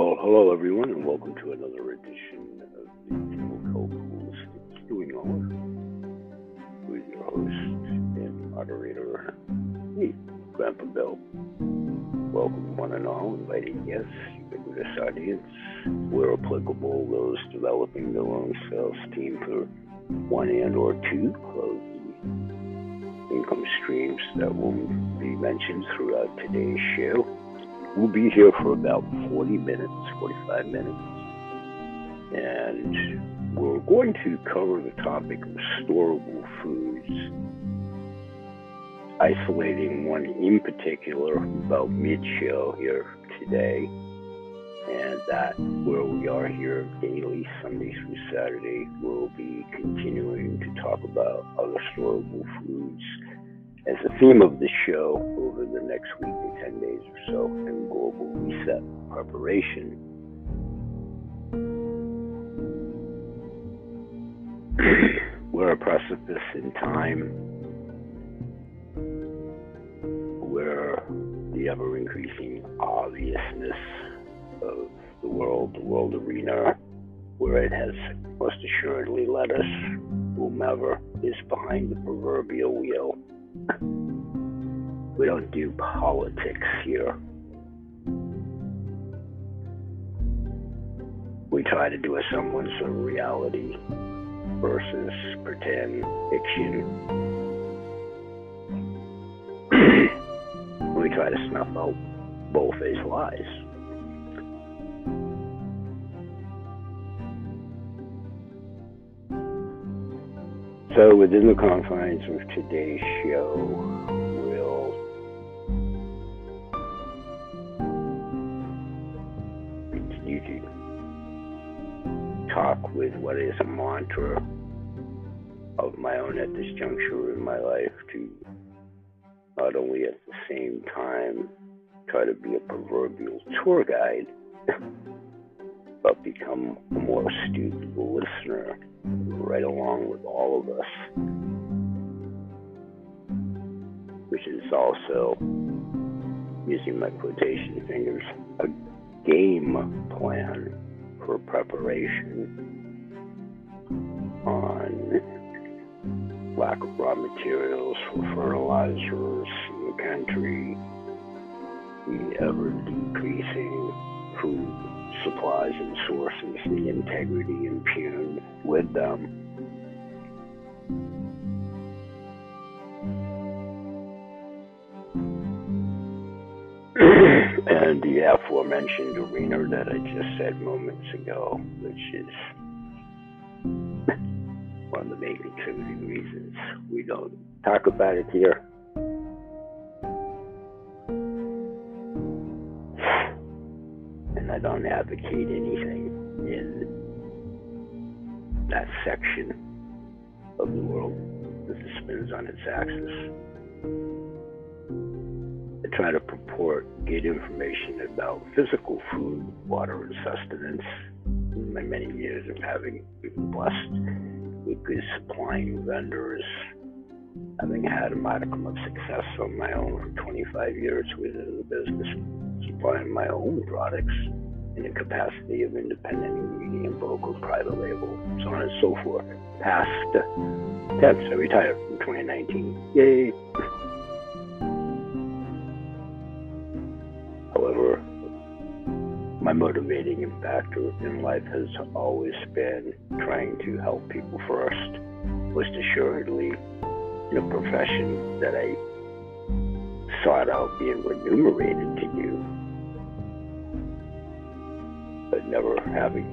Well, hello everyone, and welcome to another edition of the Chemical Pools Stewing Hour with your host and moderator, me, Grandpa Bill. Welcome, one and all, invited guests, ubiquitous audience, where applicable, those developing their own self-esteem for one and or two closing income streams that will be mentioned throughout today's show. We'll be here for about 40 minutes, 45 minutes, and we're going to cover the topic of storable foods, isolating one in particular about mid-show here today, and that where we are here daily, Sunday through Saturday, we'll be continuing to talk about other storable foods as the theme of the show over the next week to 10 days or so in global reset preparation. We're a precipice in time where the ever increasing obviousness of the world, the world arena, where it has most assuredly led us, whomever is behind the proverbial wheel we don't do politics here. We try to do a semblance of reality versus pretend fiction. we try to snuff out both faced lies. So, within the confines of today's show, we'll continue to talk with what is a mantra of my own at this juncture in my life to not only at the same time try to be a proverbial tour guide, but become a more astute listener right along with all of us, which is also, using my quotation fingers, a game plan for preparation on lack of raw materials for fertilizers in the country, the ever decreasing food supplies and sources, the integrity impugned with them. and the aforementioned arena that I just said moments ago, which is one of the main contributing reasons we don't talk about it here. Don't advocate anything in that section of the world that spins on its axis. I try to purport, get information about physical food, water, and sustenance. In my many years of having been blessed with good supplying vendors, having had a modicum of success on my own for 25 years within the business, supplying my own products in the capacity of independent ingredient broker, private label, so on and so forth. Past tense, I retired in 2019. Yay! However, my motivating factor in life has always been trying to help people first, most assuredly a profession that I sought out being remunerated to do, never having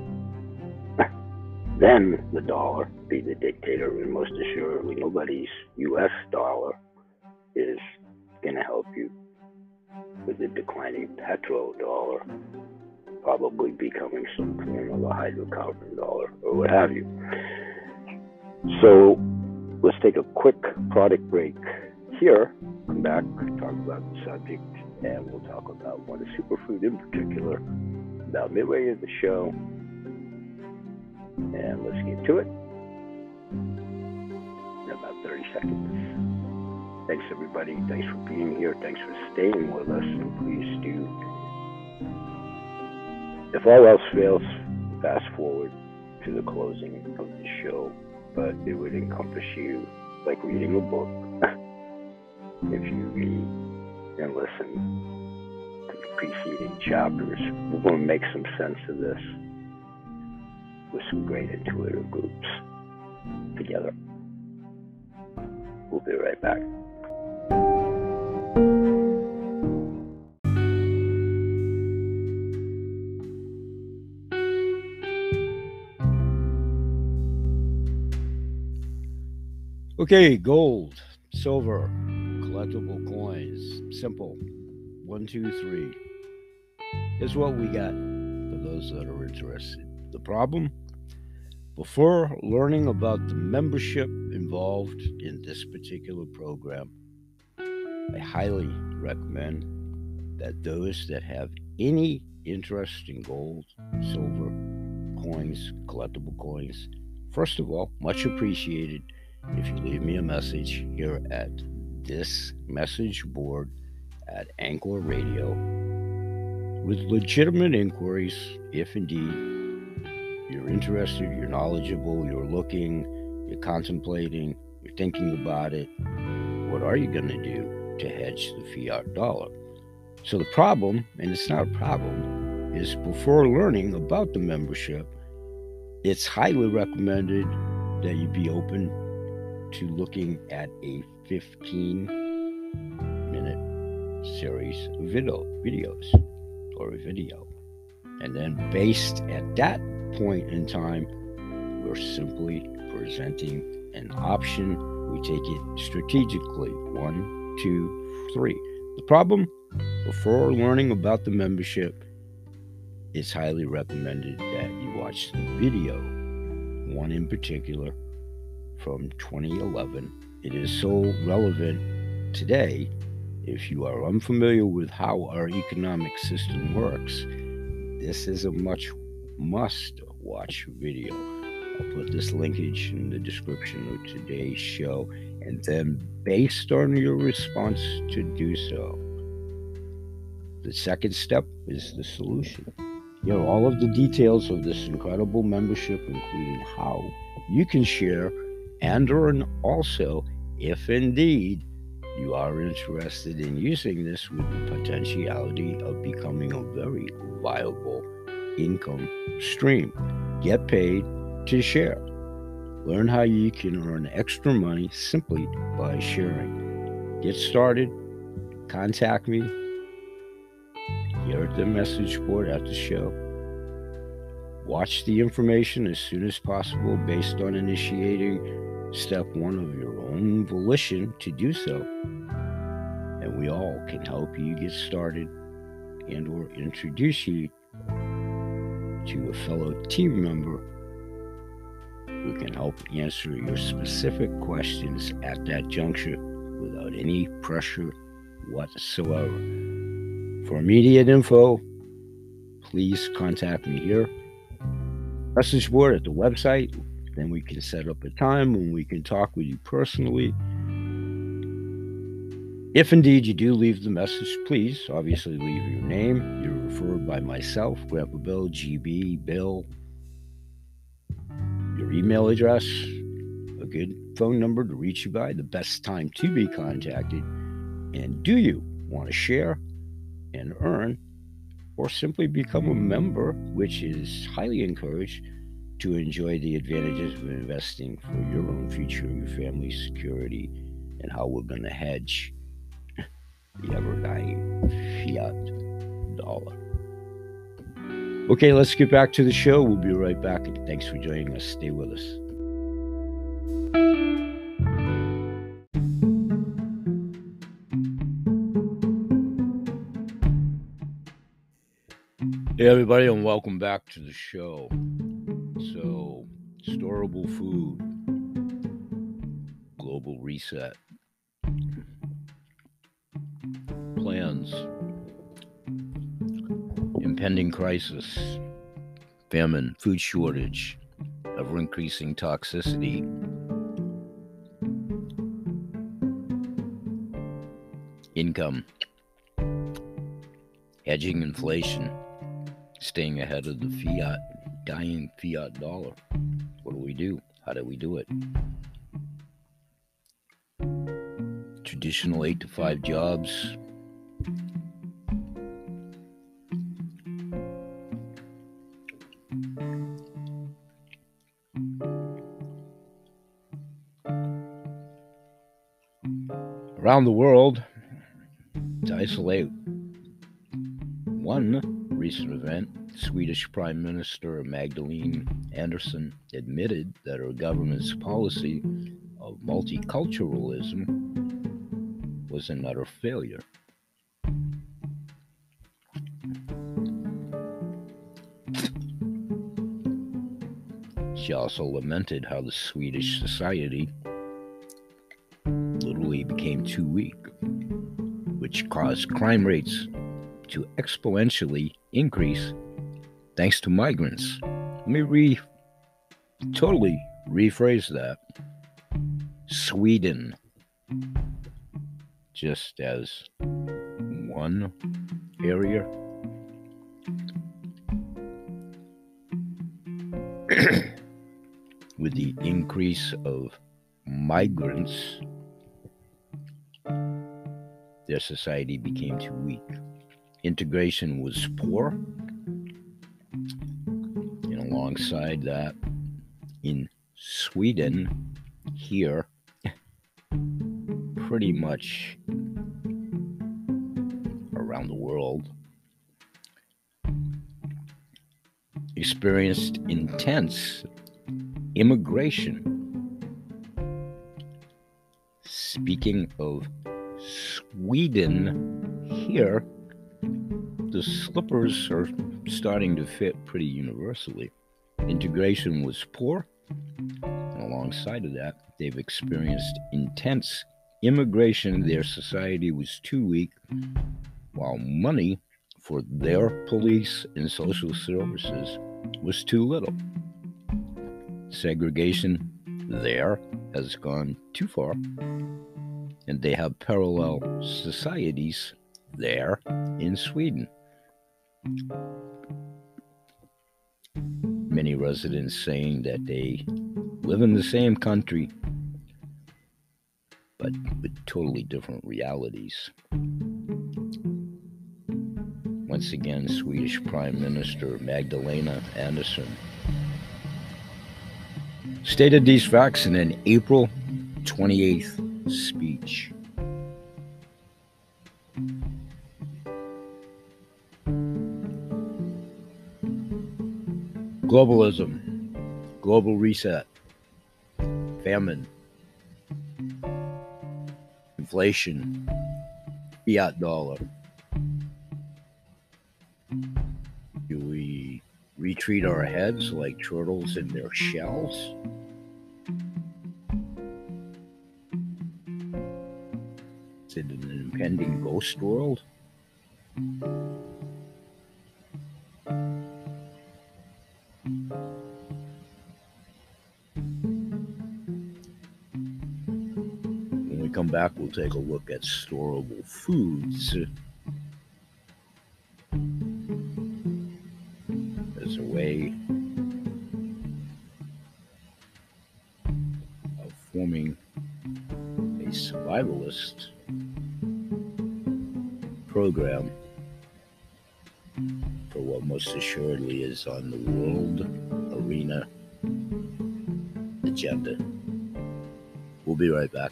then the dollar be the dictator, and most assuredly nobody's U.S. dollar is going to help you with the declining petrodollar probably becoming some form of a hydrocarbon dollar or what have you. So let's take a quick product break here, come back, talk about the subject, and we'll talk about one superfood in particular about midway of the show. And let's get to it in about 30 seconds. Thanks, everybody. Thanks for being here. Thanks for staying with us. And please do if all else fails, fast forward to the closing of the show, but it would encompass you like reading a book. if you read and listen preceding chapters, we're going to make some sense of this with some great intuitive groups together. We'll be right back. Okay, gold, silver, collectible coins, simple. One, two, three. Is what we got for those that are interested. The problem? Before learning about the membership involved in this particular program, I highly recommend that those that have any interest in gold, silver, coins, collectible coins, first of all, much appreciated if you leave me a message here at this message board at Anchor Radio with legitimate inquiries, if indeed you're interested, you're knowledgeable, you're looking, you're contemplating, you're thinking about it, what are you going to do to hedge the fiat dollar? So the problem, and it's not a problem, is before learning about the membership, it's highly recommended that you be open to looking at a 15 minute series of video, videos or a video. And then, based at that point in time, we're simply presenting an option. We take it strategically one, two, three. The problem before learning about the membership, it's highly recommended that you watch the video, one in particular from 2011. It is so relevant today. If you are unfamiliar with how our economic system works, this is a much must watch video. I'll put this linkage in the description of today's show, and then based on your response to do so, the second step is the solution. You know, all of the details of this incredible membership, including how you can share and or also if indeed you are interested in using this with the potentiality of becoming a very viable income stream. Get paid to share. Learn how you can earn extra money simply by sharing. Get started. Contact me here at the message board at the show. Watch the information as soon as possible based on initiating step one of your own volition to do so. And we all can help you get started and or introduce you to a fellow team member who can help answer your specific questions at that juncture without any pressure whatsoever. For immediate info, please contact me here. Message board at the website then we can set up a time when we can talk with you personally. If indeed you do leave the message, please obviously leave your name. You're referred by myself, Grandpa Bill, GB, Bill, your email address, a good phone number to reach you by, the best time to be contacted. And do you want to share and earn or simply become a member, which is highly encouraged? To enjoy the advantages of investing for your own future, your family's security, and how we're going to hedge the ever dying fiat dollar. Okay, let's get back to the show. We'll be right back, thanks for joining us. Stay with us. Hey, everybody, and welcome back to the show. So, storable food, global reset, plans, impending crisis, famine, food shortage, ever increasing toxicity. Income, hedging inflation, staying ahead of the fiat, dying fiat dollar. What do we do? How do we do it? Traditional eight to five jobs. Around the world, to isolate one recent event, Swedish Prime Minister Magdalena Andersson admitted that her government's policy of multiculturalism was an utter failure. She also lamented how the Swedish society literally became too weak, which caused crime rates to exponentially increase thanks to migrants. Let me re totally rephrase that. Sweden, just as one area. With the increase of migrants, their society became too weak. Integration was poor. Alongside that, in Sweden, here, pretty much around the world, experienced intense immigration. Speaking of Sweden, here, the slippers are starting to fit pretty universally. Integration was poor, and alongside of that, they've experienced intense immigration. Their society was too weak, while money for their police and social services was too little. Segregation there has gone too far, and they have parallel societies there in Sweden. Many residents saying that they live in the same country, but with totally different realities. Once again, Swedish Prime Minister Magdalena Andersson stated these facts in an April 28th speech. Globalism, global reset, famine, inflation, fiat dollar. Do we retreat our heads like turtles in their shells? Is it an impending ghost world? We'll take a look at storable foods as a way of forming a survivalist program for what most assuredly is on the world arena agenda. We'll be right back.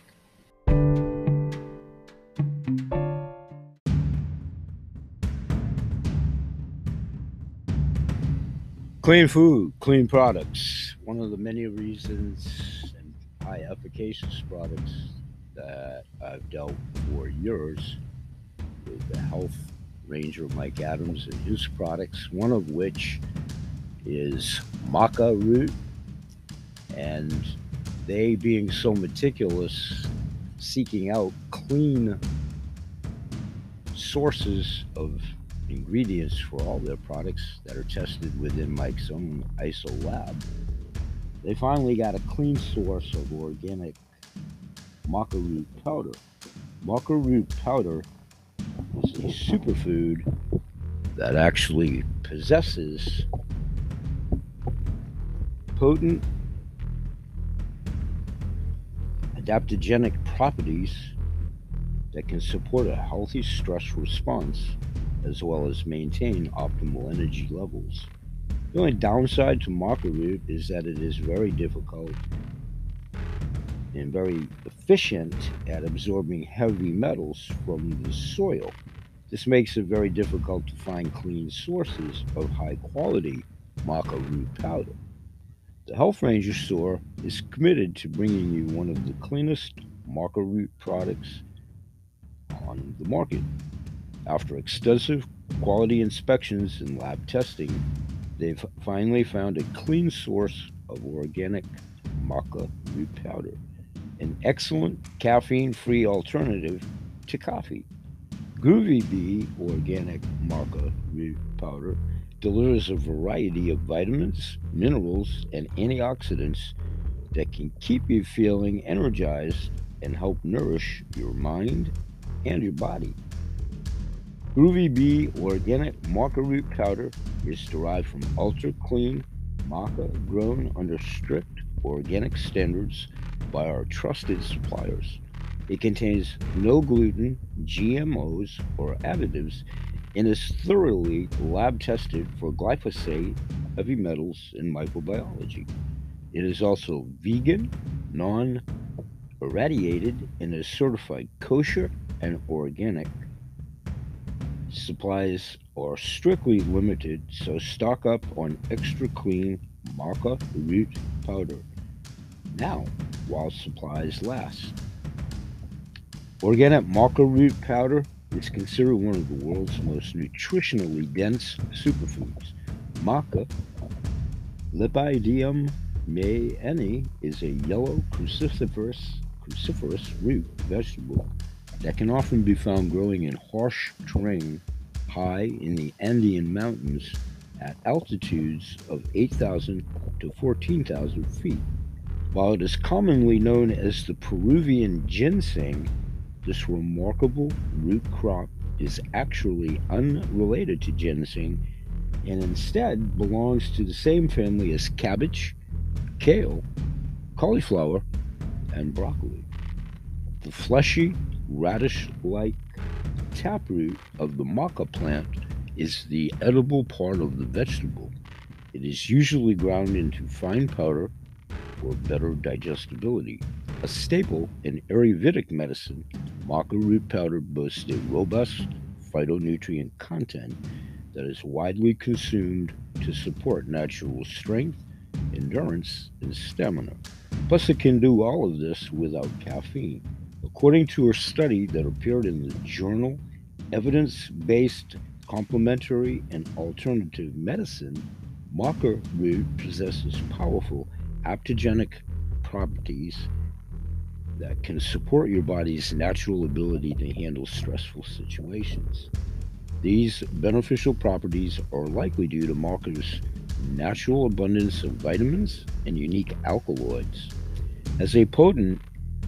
Clean food, clean products. One of the many reasons and high efficacious products that I've dealt for years with the health ranger Mike Adams and his products, one of which is maca root. And they being so meticulous, seeking out clean sources of ingredients for all their products that are tested within Mike's own ISO lab. They finally got a clean source of organic maca root powder. Maca root powder is a superfood that actually possesses potent adaptogenic properties that can support a healthy stress response as well as maintain optimal energy levels. The only downside to maca root is that it is very difficult and very efficient at absorbing heavy metals from the soil. This makes it very difficult to find clean sources of high quality maca root powder. The Health Ranger store is committed to bringing you one of the cleanest maca root products on the market. After extensive quality inspections and lab testing, they've finally found a clean source of organic maca root powder, an excellent caffeine free alternative to coffee. Groovy Bee Organic Maca Root Powder delivers a variety of vitamins, minerals, and antioxidants that can keep you feeling energized and help nourish your mind and your body. Groovy Bee Organic Maca Root Powder is derived from ultra clean maca grown under strict organic standards by our trusted suppliers. It contains no gluten, GMOs, or additives and is thoroughly lab tested for glyphosate, heavy metals, and microbiology. It is also vegan, non irradiated, and is certified kosher and organic. Supplies are strictly limited, so stock up on extra clean maca root powder now while supplies last. Organic maca root powder is considered one of the world's most nutritionally dense superfoods. Maca, Lepidium meyenii, is a yellow cruciferous, cruciferous root vegetable that can often be found growing in harsh terrain high in the Andean mountains at altitudes of 8,000 to 14,000 feet. While it is commonly known as the Peruvian ginseng, this remarkable root crop is actually unrelated to ginseng and instead belongs to the same family as cabbage, kale, cauliflower, and broccoli. The fleshy, radish like taproot of the maca plant is the edible part of the vegetable. It is usually ground into fine powder for better digestibility. A staple in Ayurvedic medicine, maca root powder boasts a robust phytonutrient content that is widely consumed to support natural strength, endurance, and stamina. Plus, it can do all of this without caffeine. According to a study that appeared in the journal Evidence Based Complementary and Alternative Medicine, maca root possesses powerful aptogenic properties that can support your body's natural ability to handle stressful situations. These beneficial properties are likely due to maca's natural abundance of vitamins and unique alkaloids. As a potent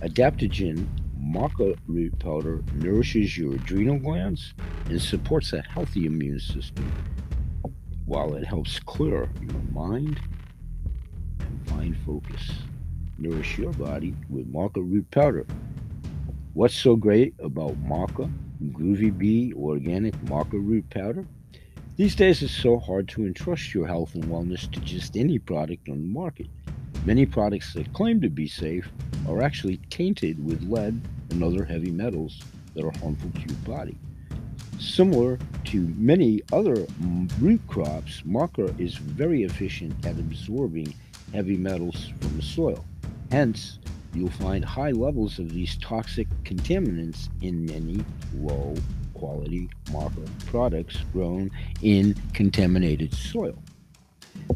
adaptogen, maca root powder nourishes your adrenal glands and supports a healthy immune system, while it helps clear your mind and find focus nourish your body with maca root powder. What's so great about maca, groovy bee, organic maca root powder? These days it's so hard to entrust your health and wellness to just any product on the market. Many products that claim to be safe are actually tainted with lead and other heavy metals that are harmful to your body. Similar to many other root crops, maca is very efficient at absorbing heavy metals from the soil. Hence, you'll find high levels of these toxic contaminants in many low quality maca products grown in contaminated soil.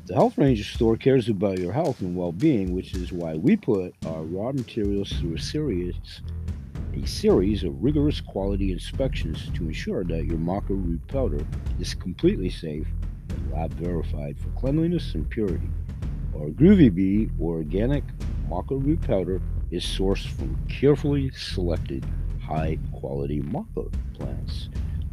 The Health Ranger store cares about your health and well being, which is why we put our raw materials through a series, a series of rigorous quality inspections to ensure that your maca root powder is completely safe and lab verified for cleanliness and purity. Our Groovy Bee organic maca root powder is sourced from carefully selected high quality maca plants.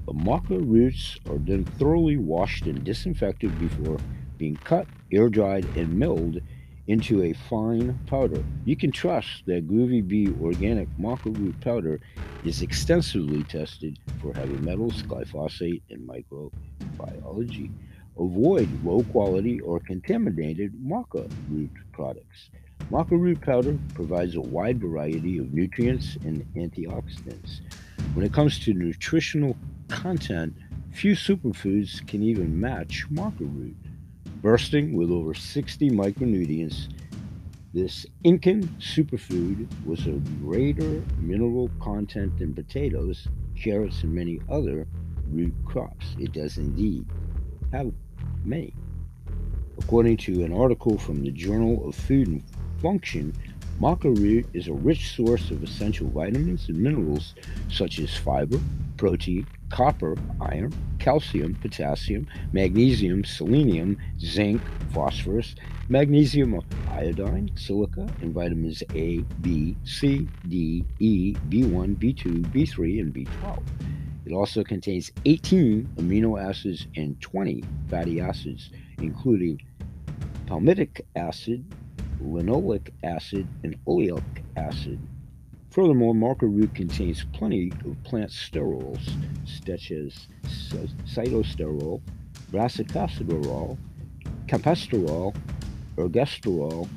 The maca roots are then thoroughly washed and disinfected before being cut, air dried, and milled into a fine powder. You can trust that Groovy Bee organic maca root powder is extensively tested for heavy metals, glyphosate, and microbiology. Avoid low quality or contaminated maca root products. Maca root powder provides a wide variety of nutrients and antioxidants. When it comes to nutritional content, few superfoods can even match maca root. Bursting with over 60 micronutrients, this Incan superfood was a greater mineral content than potatoes, carrots, and many other root crops. It does indeed have many. According to an article from the Journal of Food and Function, maca root is a rich source of essential vitamins and minerals such as fiber, protein, copper, iron, calcium, potassium, magnesium, selenium, zinc, phosphorus, magnesium iodine, silica, and vitamins A, B, C, D, E, B1, B2, B3, and B12. It also contains 18 amino acids and 20 fatty acids, including palmitic acid, linoleic acid, and oleic acid. Furthermore, maca root contains plenty of plant sterols, such as sitosterol, brassicasterol, campesterol, ergosterol,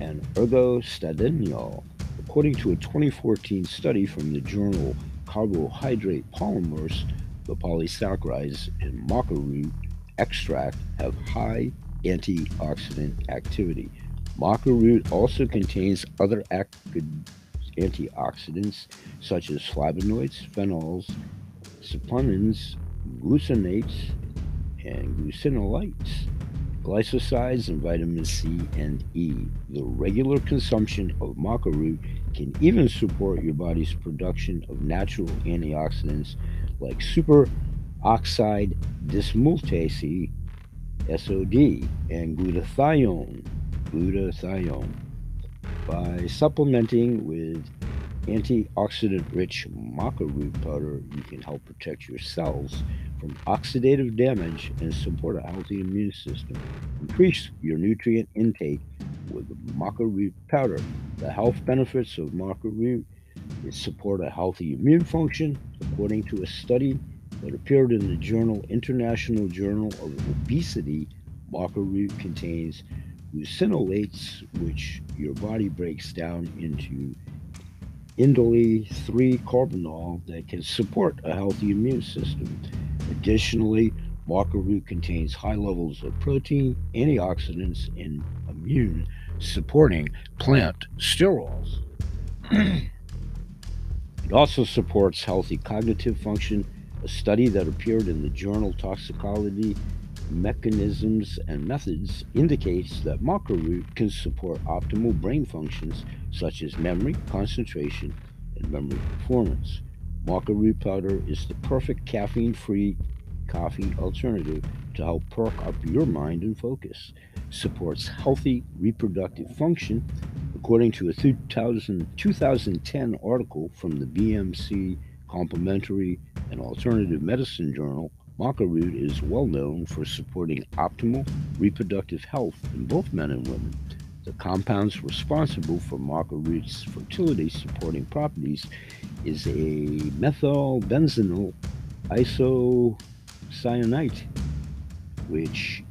and ergostadinol. According to a 2014 study from the journal Carbohydrate Polymers, the polysaccharides in maca root extract have high antioxidant activity. Maca root also contains other active antioxidants such as flavonoids, phenols, saponins, glucinates, and glucinolates, glycosides, and vitamin C and E. The regular consumption of maca root can even support your body's production of natural antioxidants like superoxide dismutase, SOD, and glutathione, glutathione by supplementing with antioxidant rich maca root powder, you can help protect your cells from oxidative damage and support a healthy immune system. Increase your nutrient intake with maca root powder. The health benefits of maca root is support a healthy immune function, according to a study that appeared in the journal International Journal of Obesity. Maca root contains glucinolates, which your body breaks down into indole 3 carbinol that can support a healthy immune system. Additionally, maca root contains high levels of protein, antioxidants, and immune supporting plant sterols. it also supports healthy cognitive function. A study that appeared in the journal Toxicology mechanisms and methods indicates that maca root can support optimal brain functions such as memory, concentration, and memory performance. Maca root powder is the perfect caffeine-free coffee alternative to help perk up your mind and focus. Supports healthy reproductive function, according to a 2000, 2010 article from the BMC Complementary and Alternative Medicine Journal Maca root is well known for supporting optimal reproductive health in both men and women. The compounds responsible for maca root's fertility supporting properties is a methylbenzyl isocyanate, which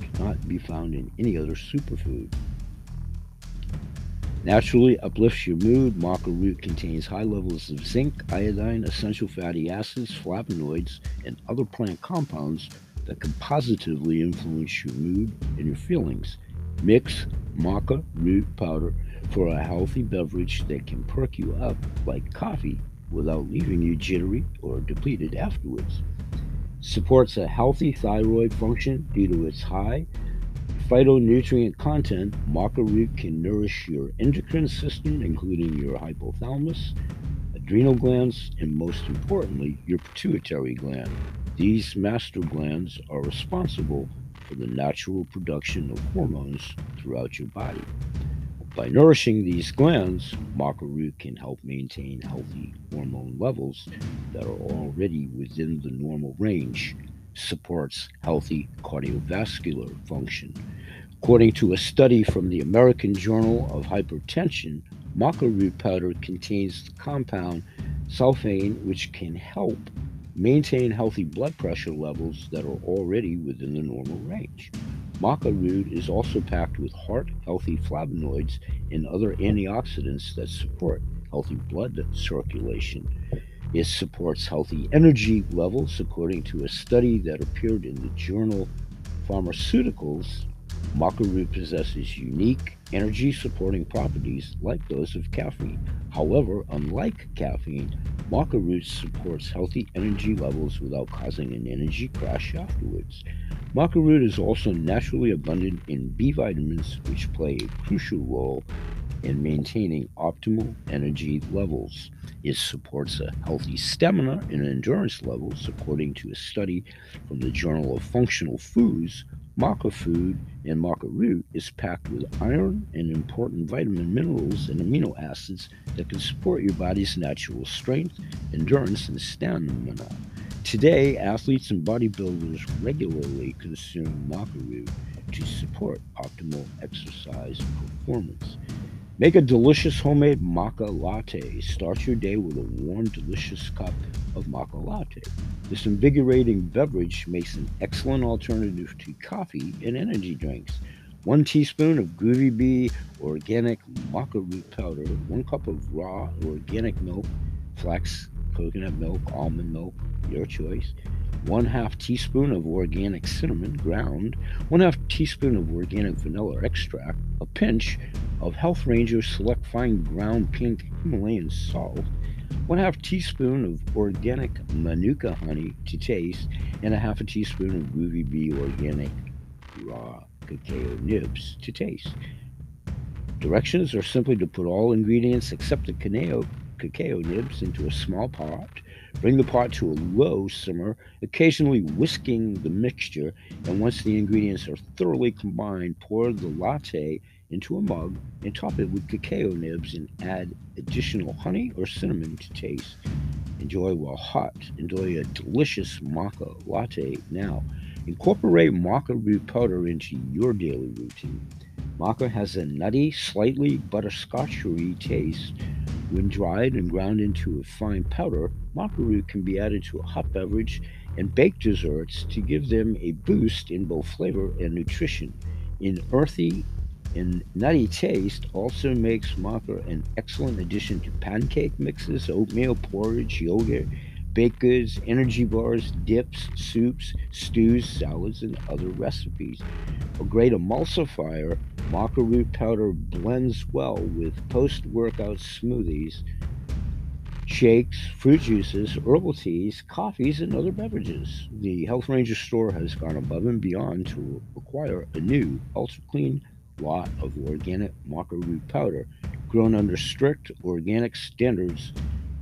cannot be found in any other superfood. Naturally uplifts your mood. Maca root contains high levels of zinc, iodine, essential fatty acids, flavonoids, and other plant compounds that can positively influence your mood and your feelings. Mix maca root powder for a healthy beverage that can perk you up like coffee without leaving you jittery or depleted afterwards. Supports a healthy thyroid function due to its high phytonutrient content, maca root can nourish your endocrine system, including your hypothalamus, adrenal glands, and most importantly, your pituitary gland. These master glands are responsible for the natural production of hormones throughout your body. By nourishing these glands, maca root can help maintain healthy hormone levels that are already within the normal range, supports healthy cardiovascular function. According to a study from the American Journal of Hypertension, maca root powder contains the compound sulforaphane, which can help maintain healthy blood pressure levels that are already within the normal range. Maca root is also packed with heart healthy flavonoids and other antioxidants that support healthy blood circulation. It supports healthy energy levels, according to a study that appeared in the journal Pharmaceuticals. Maca root possesses unique energy supporting properties like those of caffeine. However, unlike caffeine, maca root supports healthy energy levels without causing an energy crash afterwards. Maca root is also naturally abundant in B vitamins, which play a crucial role in maintaining optimal energy levels. It supports a healthy stamina and endurance levels, according to a study from the Journal of Functional Foods. Maca food and maca root is packed with iron and important vitamin minerals and amino acids that can support your body's natural strength, endurance, and stamina. Today, athletes and bodybuilders regularly consume maca root to support optimal exercise performance. Make a delicious homemade maca latte. Start your day with a warm, delicious cup of maca latte. This invigorating beverage makes an excellent alternative to coffee and energy drinks. One teaspoon of Groovy Bee organic maca root powder, one cup of raw organic milk, flax coconut milk, almond milk, your choice. One half teaspoon of organic cinnamon ground, one half teaspoon of organic vanilla extract, a pinch of Health Ranger Select Fine Ground Pink Himalayan Salt, one half teaspoon of organic Manuka honey to taste, and a half a teaspoon of Groovy Bee organic raw cacao nibs to taste. Directions are simply to put all ingredients except the cacao, cacao nibs into a small pot. Bring the pot to a low simmer, occasionally whisking the mixture, and once the ingredients are thoroughly combined, pour the latte into a mug and top it with cacao nibs and add additional honey or cinnamon to taste. Enjoy while hot. Enjoy a delicious maca latte now. Incorporate maca root powder into your daily routine. Maca has a nutty, slightly butterscotchery taste. When dried and ground into a fine powder, maca root can be added to a hot beverage and baked desserts to give them a boost in both flavor and nutrition. In earthy and nutty taste also makes maca an excellent addition to pancake mixes, oatmeal porridge, yogurt, baked goods, energy bars, dips, soups, stews, salads, and other recipes. A great emulsifier, maca root powder blends well with post workout smoothies, shakes, fruit juices, herbal teas, coffees, and other beverages. The Health Ranger store has gone above and beyond to acquire a new ultra clean lot of organic maca root powder grown under strict organic standards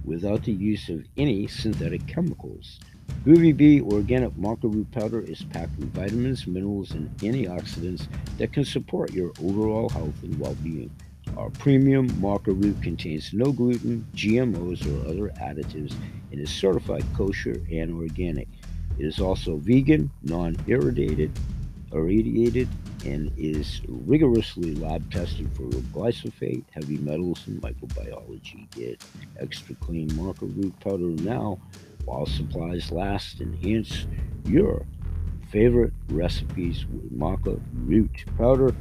without the use of any synthetic chemicals. Groovy Bee organic maca root powder is packed with vitamins, minerals, and antioxidants that can support your overall health and well-being. Our premium maca root contains no gluten, GMOs, or other additives and is certified kosher and organic. It is also vegan, non-irradiated, irradiated, and is rigorously lab tested for glyphosate, heavy metals, and microbiology. Get extra clean maca root powder now while supplies last. Enhance your favorite recipes with maca root powder.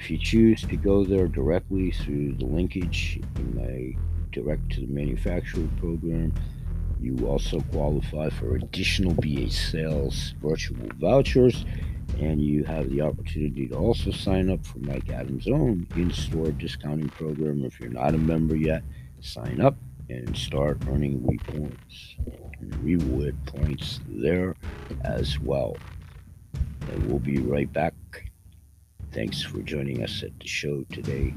If you choose to go there directly through the linkage in my direct to the manufacturer program, you also qualify for additional BA sales virtual vouchers and you have the opportunity to also sign up for Mike Adams' own in-store discounting program. If you're not a member yet, sign up and start earning points and reward points there as well. And we'll be right back. Thanks for joining us at the show today.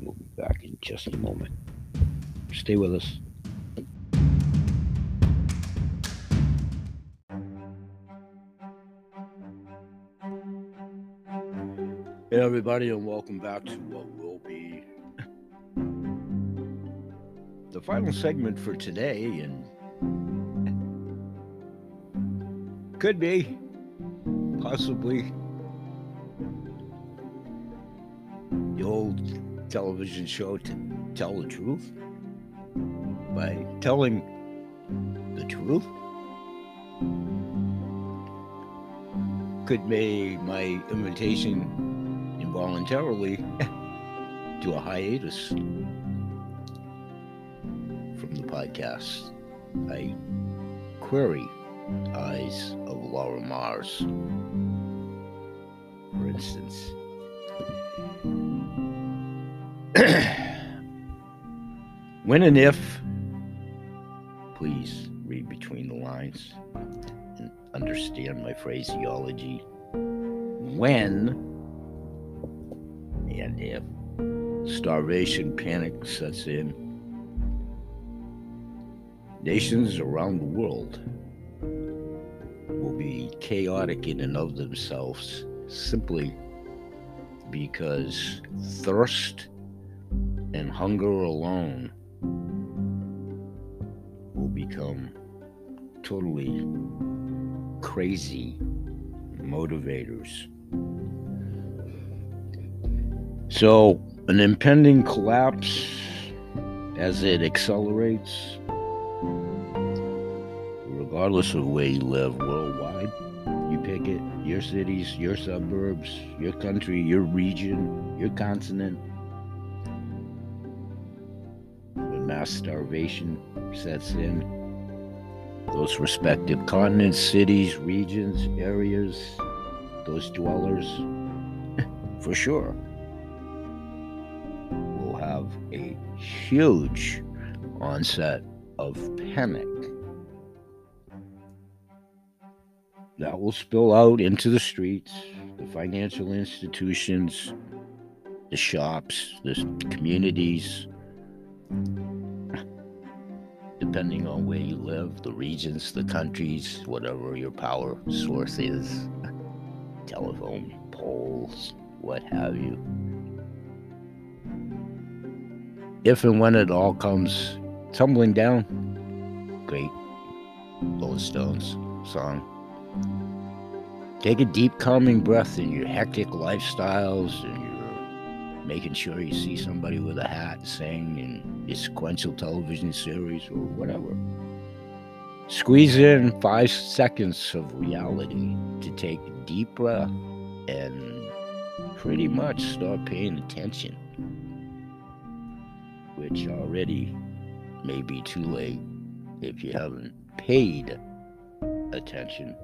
We'll be back in just a moment. Stay with us. Hey, everybody, and welcome back to what will be the final segment for today, and could be possibly. The old television show to tell the truth? By telling the truth? Could make my invitation involuntarily to a hiatus from the podcast. I query Eyes of Laura Mars, instance. when and if, please read between the lines and understand my phraseology. When and if starvation panic sets in, nations around the world will be chaotic in and of themselves simply because thirst and hunger alone will become totally crazy motivators. So, an impending collapse as it accelerates, regardless of where you live pick it, your cities, your suburbs, your country, your region, your continent. When mass starvation sets in, those respective continents, cities, regions, areas, those dwellers, for sure will have a huge onset of panic. That will spill out into the streets, the financial institutions, the shops, the communities, depending on where you live, the regions, the countries, whatever your power source is, telephone poles, what have you if and when it all comes tumbling down, great Rolling Stones song. Take a deep, calming breath in your hectic lifestyles and you're making sure you see somebody with a hat sing in a sequential television series or whatever. Squeeze in five seconds of reality to take a deep breath and pretty much start paying attention which already may be too late if you haven't paid attention.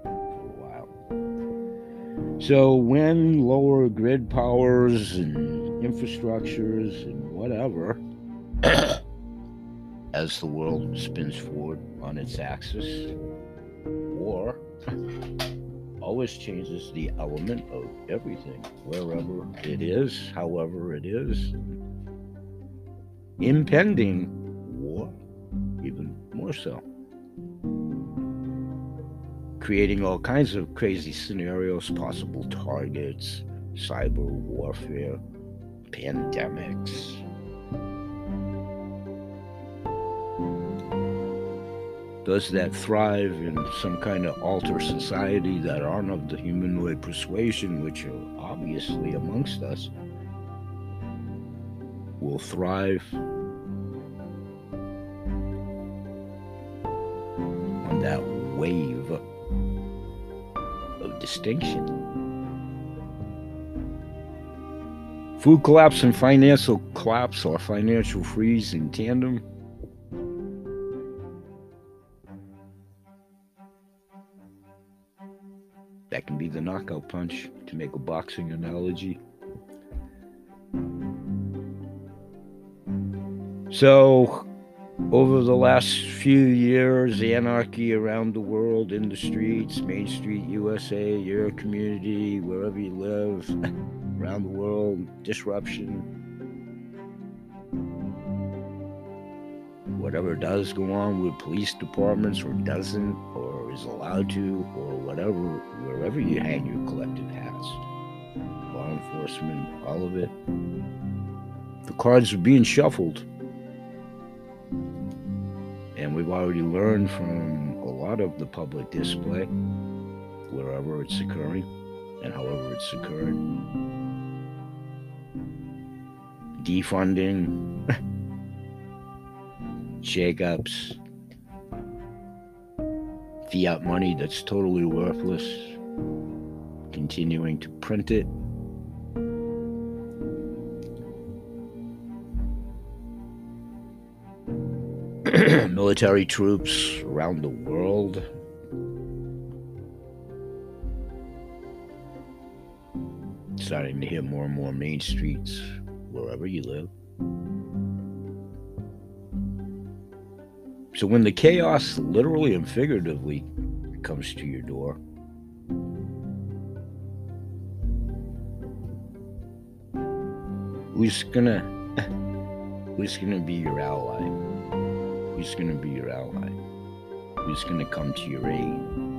So, when lower grid powers and infrastructures and whatever, as the world spins forward on its axis, war always changes the element of everything, wherever it is, however it is, impending war, even more so. Creating all kinds of crazy scenarios, possible targets, cyber warfare, pandemics. Does that thrive in some kind of alter society that aren't of the humanoid persuasion, which are obviously amongst us? will thrive Food collapse and financial collapse or financial freeze in tandem. That can be the knockout punch to make a boxing analogy. So, over the last few years, the anarchy around the world in the streets, Main Street, USA, your community, wherever you live, around the world, disruption. Whatever does go on with police departments or doesn't, or is allowed to, or whatever, wherever you hang your collective hats law enforcement, all of it. The cards are being shuffled. And we've already learned from a lot of the public display, wherever it's occurring and however it's occurred. Defunding, shakeups, fiat money that's totally worthless, continuing to print it. Military troops around the world. Starting to hit more and more main streets wherever you live. So when the chaos, literally and figuratively, comes to your door, who's gonna who's gonna be your ally? Who's gonna be your ally? Who's gonna come to your aid?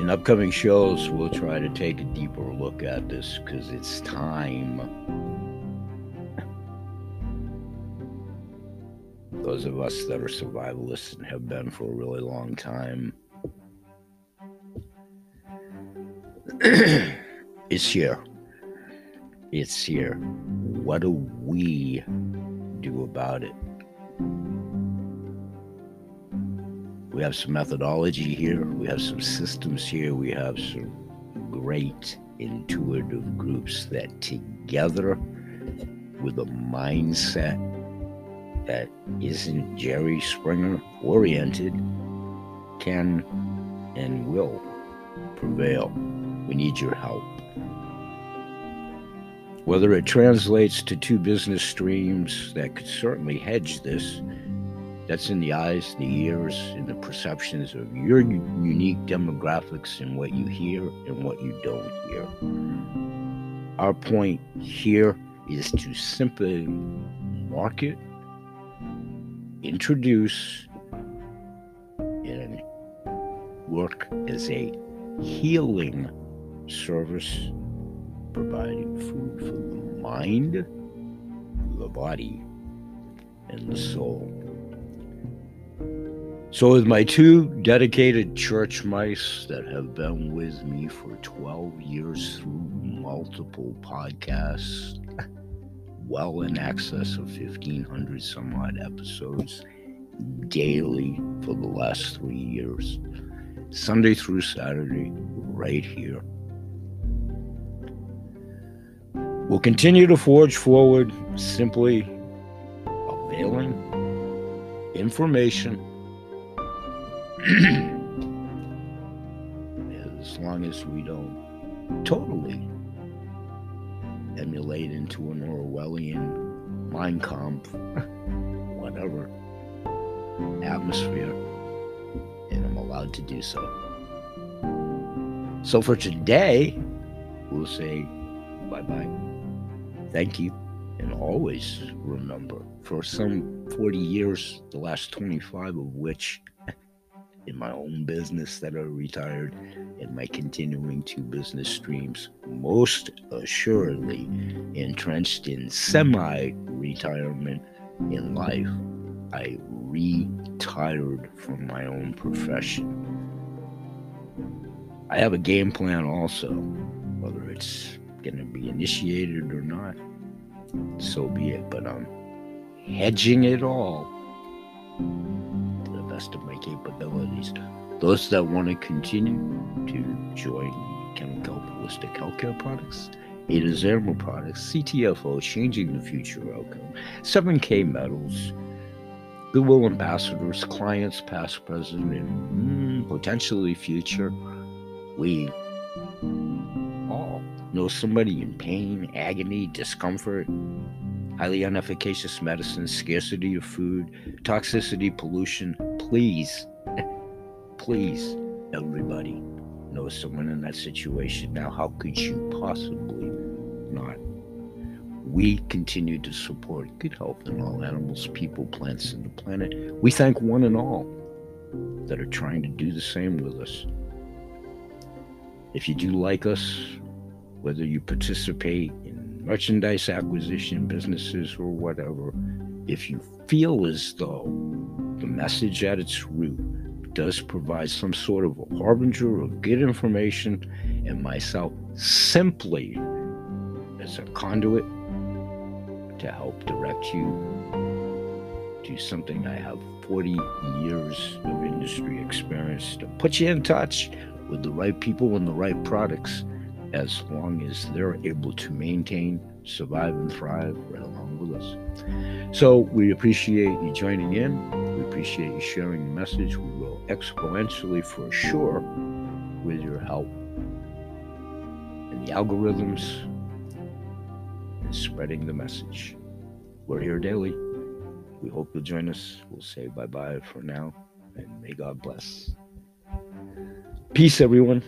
In upcoming shows, we'll try to take a deeper look at this because it's time. Those of us that are survivalists and have been for a really long time, it's here. It's here. What do we do about it? We have some methodology here, we have some systems here, we have some great intuitive groups that together with a mindset that isn't Jerry Springer oriented can and will prevail. We need your help. Whether it translates to two business streams that could certainly hedge this that's in the eyes, the ears, and the perceptions of your unique demographics and what you hear and what you don't hear. Our point here is to simply market, introduce, and work as a healing service, providing food for the mind, the body, and the soul. So, with my two dedicated church mice that have been with me for 12 years through multiple podcasts, well in excess of 1,500 some odd episodes daily for the last three years, Sunday through Saturday, right here. We'll continue to forge forward simply availing information as long as we don't totally emulate into an Orwellian Mein Kampf, whatever atmosphere, and I'm allowed to do so. So for today, we'll say bye bye. Thank you. And always remember, for some 40 years, the last 25 of which in my own business that are retired and my continuing two business streams, most assuredly entrenched in semi retirement in life. I retired from my own profession. I have a game plan also, whether it's going to be initiated or not, so be it, but I'm hedging it all best of my capabilities. Those that want to continue to join Chemical Holistic Healthcare Products, Ada Zerma Products, CTFO, Changing the Future Outcome, 7K Metals, Goodwill Ambassadors, clients past, present, and mm, potentially future. We all know somebody in pain, agony, discomfort, highly inefficacious medicine, scarcity of food, toxicity, pollution. Please, please, everybody knows someone in that situation. Now, how could you possibly not we continue to support good health in all animals, people, plants, and the planet. We thank one and all that are trying to do the same with us. If you do like us, whether you participate in merchandise acquisition, businesses, or whatever, if you feel as though the message at its root does provide some sort of a harbinger of good information, and myself simply as a conduit to help direct you to something I have 40 years of industry experience to put you in touch with the right people and the right products as long as they're able to maintain, survive, and thrive right along with us. So we appreciate you joining in. Appreciate you sharing the message. We will exponentially for sure with your help and the algorithms and spreading the message. We're here daily. We hope you'll join us. We'll say bye bye for now and may God bless. Peace, everyone.